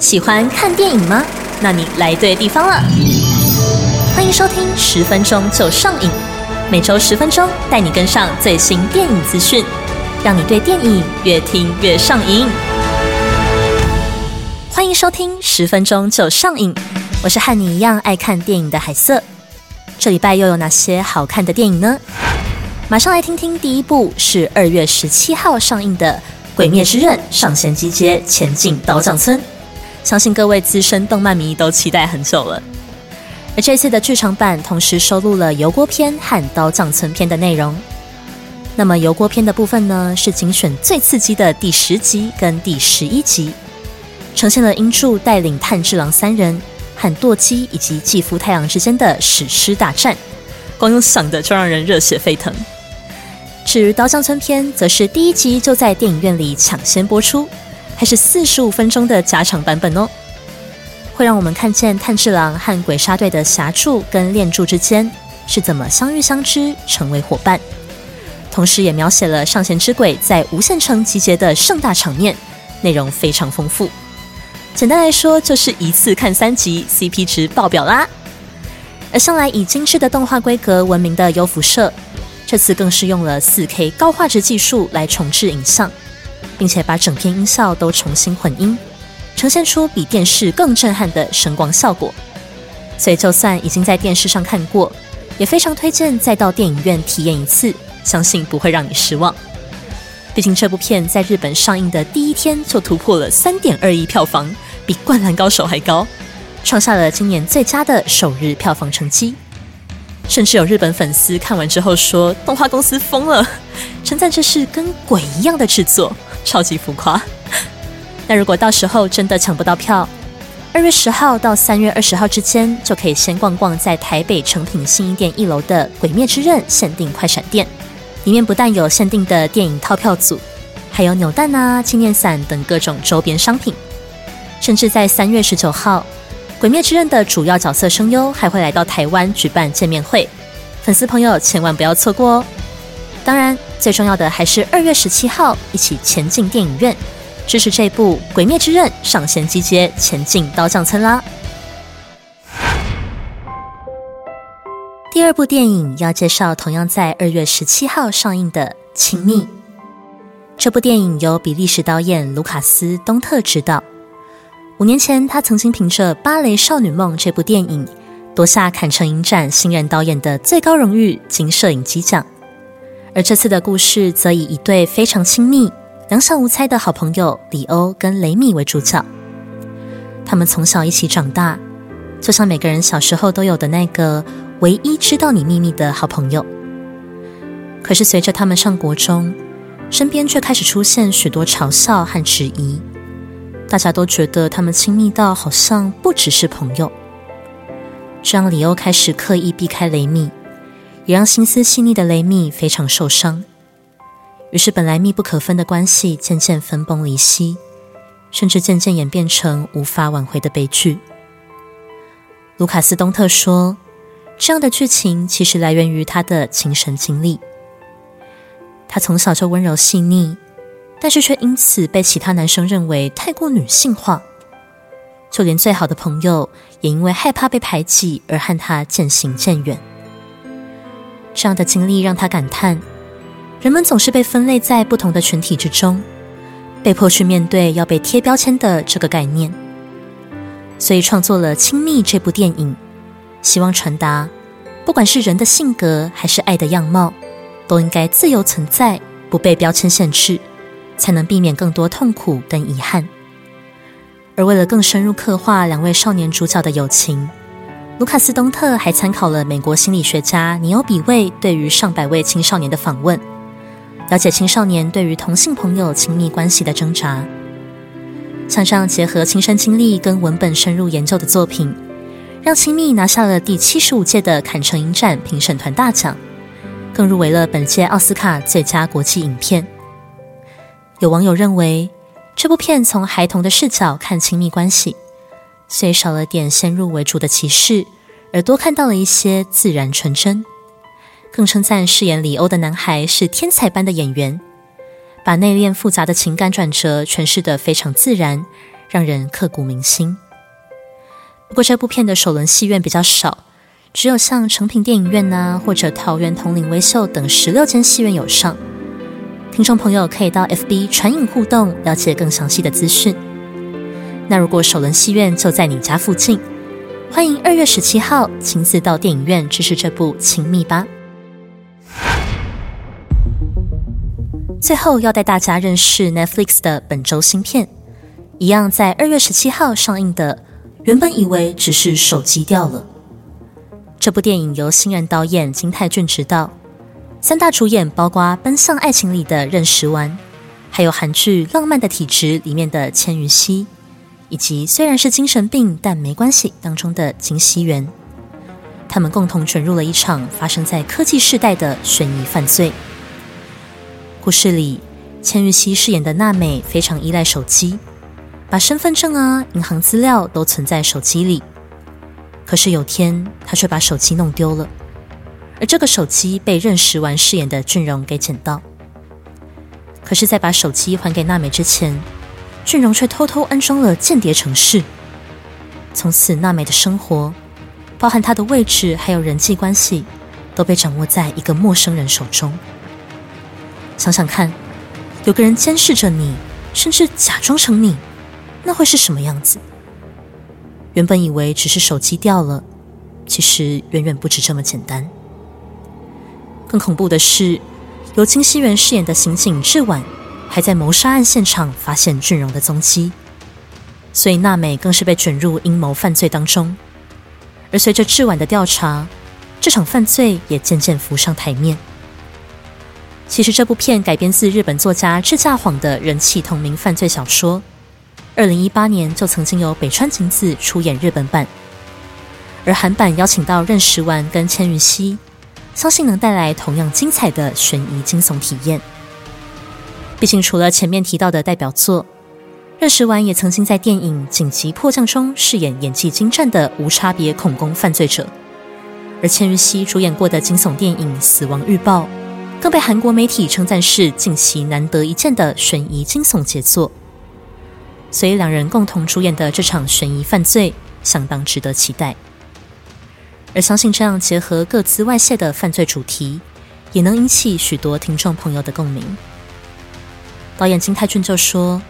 喜欢看电影吗？那你来对地方了。欢迎收听十分钟就上瘾，每周十分钟带你跟上最新电影资讯，让你对电影越听越上瘾。欢迎收听十分钟就上瘾，我是和你一样爱看电影的海瑟。这礼拜又有哪些好看的电影呢？马上来听听第一部是二月十七号上映的《鬼灭之刃》上弦集结，前进刀匠村。相信各位资深动漫迷都期待很久了。而这次的剧场版同时收录了油锅篇和刀匠村篇的内容。那么油锅篇的部分呢，是精选最刺激的第十集跟第十一集，呈现了英柱带领炭治郎三人和舵姬以及继父太阳之间的史诗大战，光用想的就让人热血沸腾。至于刀匠村篇，则是第一集就在电影院里抢先播出。还是四十五分钟的加长版本哦，会让我们看见炭治郎和鬼杀队的侠柱跟炼柱之间是怎么相遇相知，成为伙伴。同时，也描写了上弦之鬼在无限城集结的盛大场面，内容非常丰富。简单来说，就是一次看三集，CP 值爆表啦。而向来以精致的动画规格闻名的优辐社，这次更是用了四 K 高画质技术来重置影像。并且把整片音效都重新混音，呈现出比电视更震撼的声光效果。所以，就算已经在电视上看过，也非常推荐再到电影院体验一次，相信不会让你失望。毕竟这部片在日本上映的第一天就突破了三点二亿票房，比《灌篮高手》还高，创下了今年最佳的首日票房成绩。甚至有日本粉丝看完之后说：“动画公司疯了，称赞这是跟鬼一样的制作。”超级浮夸。那如果到时候真的抢不到票，二月十号到三月二十号之间，就可以先逛逛在台北诚品新一店一楼的《鬼灭之刃》限定快闪店，里面不但有限定的电影套票组，还有扭蛋啊、纪念伞等各种周边商品。甚至在三月十九号，《鬼灭之刃》的主要角色声优还会来到台湾举办见面会，粉丝朋友千万不要错过哦。当然，最重要的还是二月十七号一起前进电影院，支持这部《鬼灭之刃》上线集结，前进刀匠村啦！第二部电影要介绍同样在二月十七号上映的《亲密》。这部电影由比利时导演卢卡斯·东特执导。五年前，他曾经凭着《芭蕾少女梦》这部电影夺下坎城影展新人导演的最高荣誉金摄影机奖。而这次的故事则以一对非常亲密、两小无猜的好朋友里欧跟雷米为主角。他们从小一起长大，就像每个人小时候都有的那个唯一知道你秘密的好朋友。可是随着他们上国中，身边却开始出现许多嘲笑和质疑，大家都觉得他们亲密到好像不只是朋友。这让里欧开始刻意避开雷米。也让心思细腻的雷米非常受伤，于是本来密不可分的关系渐渐分崩离析，甚至渐渐演变成无法挽回的悲剧。卢卡斯·东特说：“这样的剧情其实来源于他的亲身经历。他从小就温柔细腻，但是却因此被其他男生认为太过女性化，就连最好的朋友也因为害怕被排挤而和他渐行渐远。”这样的经历让他感叹：人们总是被分类在不同的群体之中，被迫去面对要被贴标签的这个概念。所以创作了《亲密》这部电影，希望传达，不管是人的性格还是爱的样貌，都应该自由存在，不被标签限制，才能避免更多痛苦跟遗憾。而为了更深入刻画两位少年主角的友情。卢卡斯·东特还参考了美国心理学家尼欧比卫对于上百位青少年的访问，了解青少年对于同性朋友亲密关系的挣扎。像这样结合亲身经历跟文本深入研究的作品，让《亲密》拿下了第七十五届的坎城影展评审团大奖，更入围了本届奥斯卡最佳国际影片。有网友认为，这部片从孩童的视角看亲密关系。虽少了点先入为主的歧视，而多看到了一些自然纯真，更称赞饰演里欧的男孩是天才般的演员，把内敛复杂的情感转折诠释得非常自然，让人刻骨铭心。不过这部片的首轮戏院比较少，只有像成品电影院呐，或者桃园统领微秀等十六间戏院有上。听众朋友可以到 FB 传影互动，了解更详细的资讯。那如果首轮戏院就在你家附近，欢迎二月十七号亲自到电影院支持这部《亲密》吧。最后要带大家认识 Netflix 的本周新片，一样在二月十七号上映的。原本以为只是手机掉了。这部电影由新人导演金泰俊执导，三大主演包括《奔向爱情》里的任时完，还有韩剧《浪漫的体质》里面的千羽熙，以及虽然是精神病但没关系当中的金熙媛。他们共同卷入了一场发生在科技时代的悬疑犯罪。故事里，千玉熙饰演的娜美非常依赖手机。把身份证啊、银行资料都存在手机里，可是有天她却把手机弄丢了，而这个手机被任时完饰演的俊荣给捡到。可是，在把手机还给娜美之前，俊荣却偷偷安装了间谍程式。从此，娜美的生活，包含她的位置还有人际关系，都被掌握在一个陌生人手中。想想看，有个人监视着你，甚至假装成你。那会是什么样子？原本以为只是手机掉了，其实远远不止这么简单。更恐怖的是，由金熙元饰演的刑警志晚，还在谋杀案现场发现俊荣的踪迹，所以娜美更是被卷入阴谋犯罪当中。而随着志晚的调查，这场犯罪也渐渐浮上台面。其实这部片改编自日本作家志架晃的人气同名犯罪小说。二零一八年就曾经由北川景子出演日本版，而韩版邀请到任时完跟千羽熙，相信能带来同样精彩的悬疑惊悚体验。毕竟除了前面提到的代表作，任时完也曾经在电影《紧急迫降》中饰演演技精湛的无差别恐攻犯罪者，而千羽熙主演过的惊悚电影《死亡预报》，更被韩国媒体称赞是近期难得一见的悬疑惊悚杰作。所以，两人共同主演的这场悬疑犯罪相当值得期待。而相信这样结合各自外泄的犯罪主题，也能引起许多听众朋友的共鸣。导演金泰俊就说：“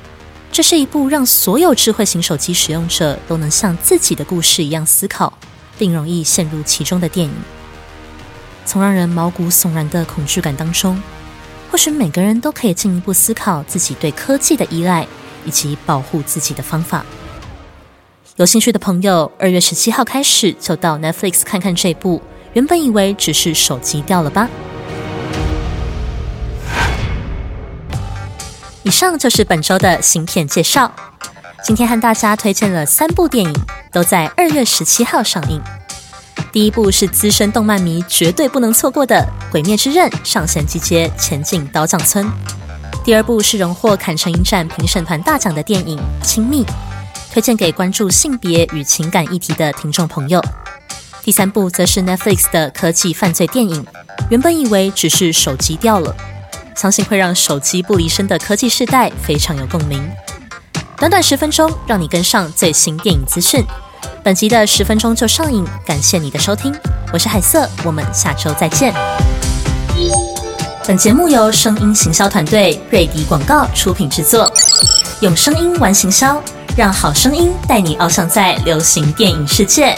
这是一部让所有智慧型手机使用者都能像自己的故事一样思考，并容易陷入其中的电影。从让人毛骨悚然的恐惧感当中，或许每个人都可以进一步思考自己对科技的依赖。”以及保护自己的方法。有兴趣的朋友，二月十七号开始就到 Netflix 看看这部。原本以为只是手机掉了吧。以上就是本周的新片介绍。今天和大家推荐了三部电影，都在二月十七号上映。第一部是资深动漫迷绝对不能错过的《鬼灭之刃》上线集结前进刀匠村。第二部是荣获坎城影展评审团大奖的电影《亲密》，推荐给关注性别与情感议题的听众朋友。第三部则是 Netflix 的科技犯罪电影，原本以为只是手机掉了，相信会让手机不离身的科技时代非常有共鸣。短短十分钟，让你跟上最新电影资讯。本集的十分钟就上映，感谢你的收听，我是海瑟，我们下周再见。本节目由声音行销团队瑞迪广告出品制作，用声音玩行销，让好声音带你翱翔在流行电影世界。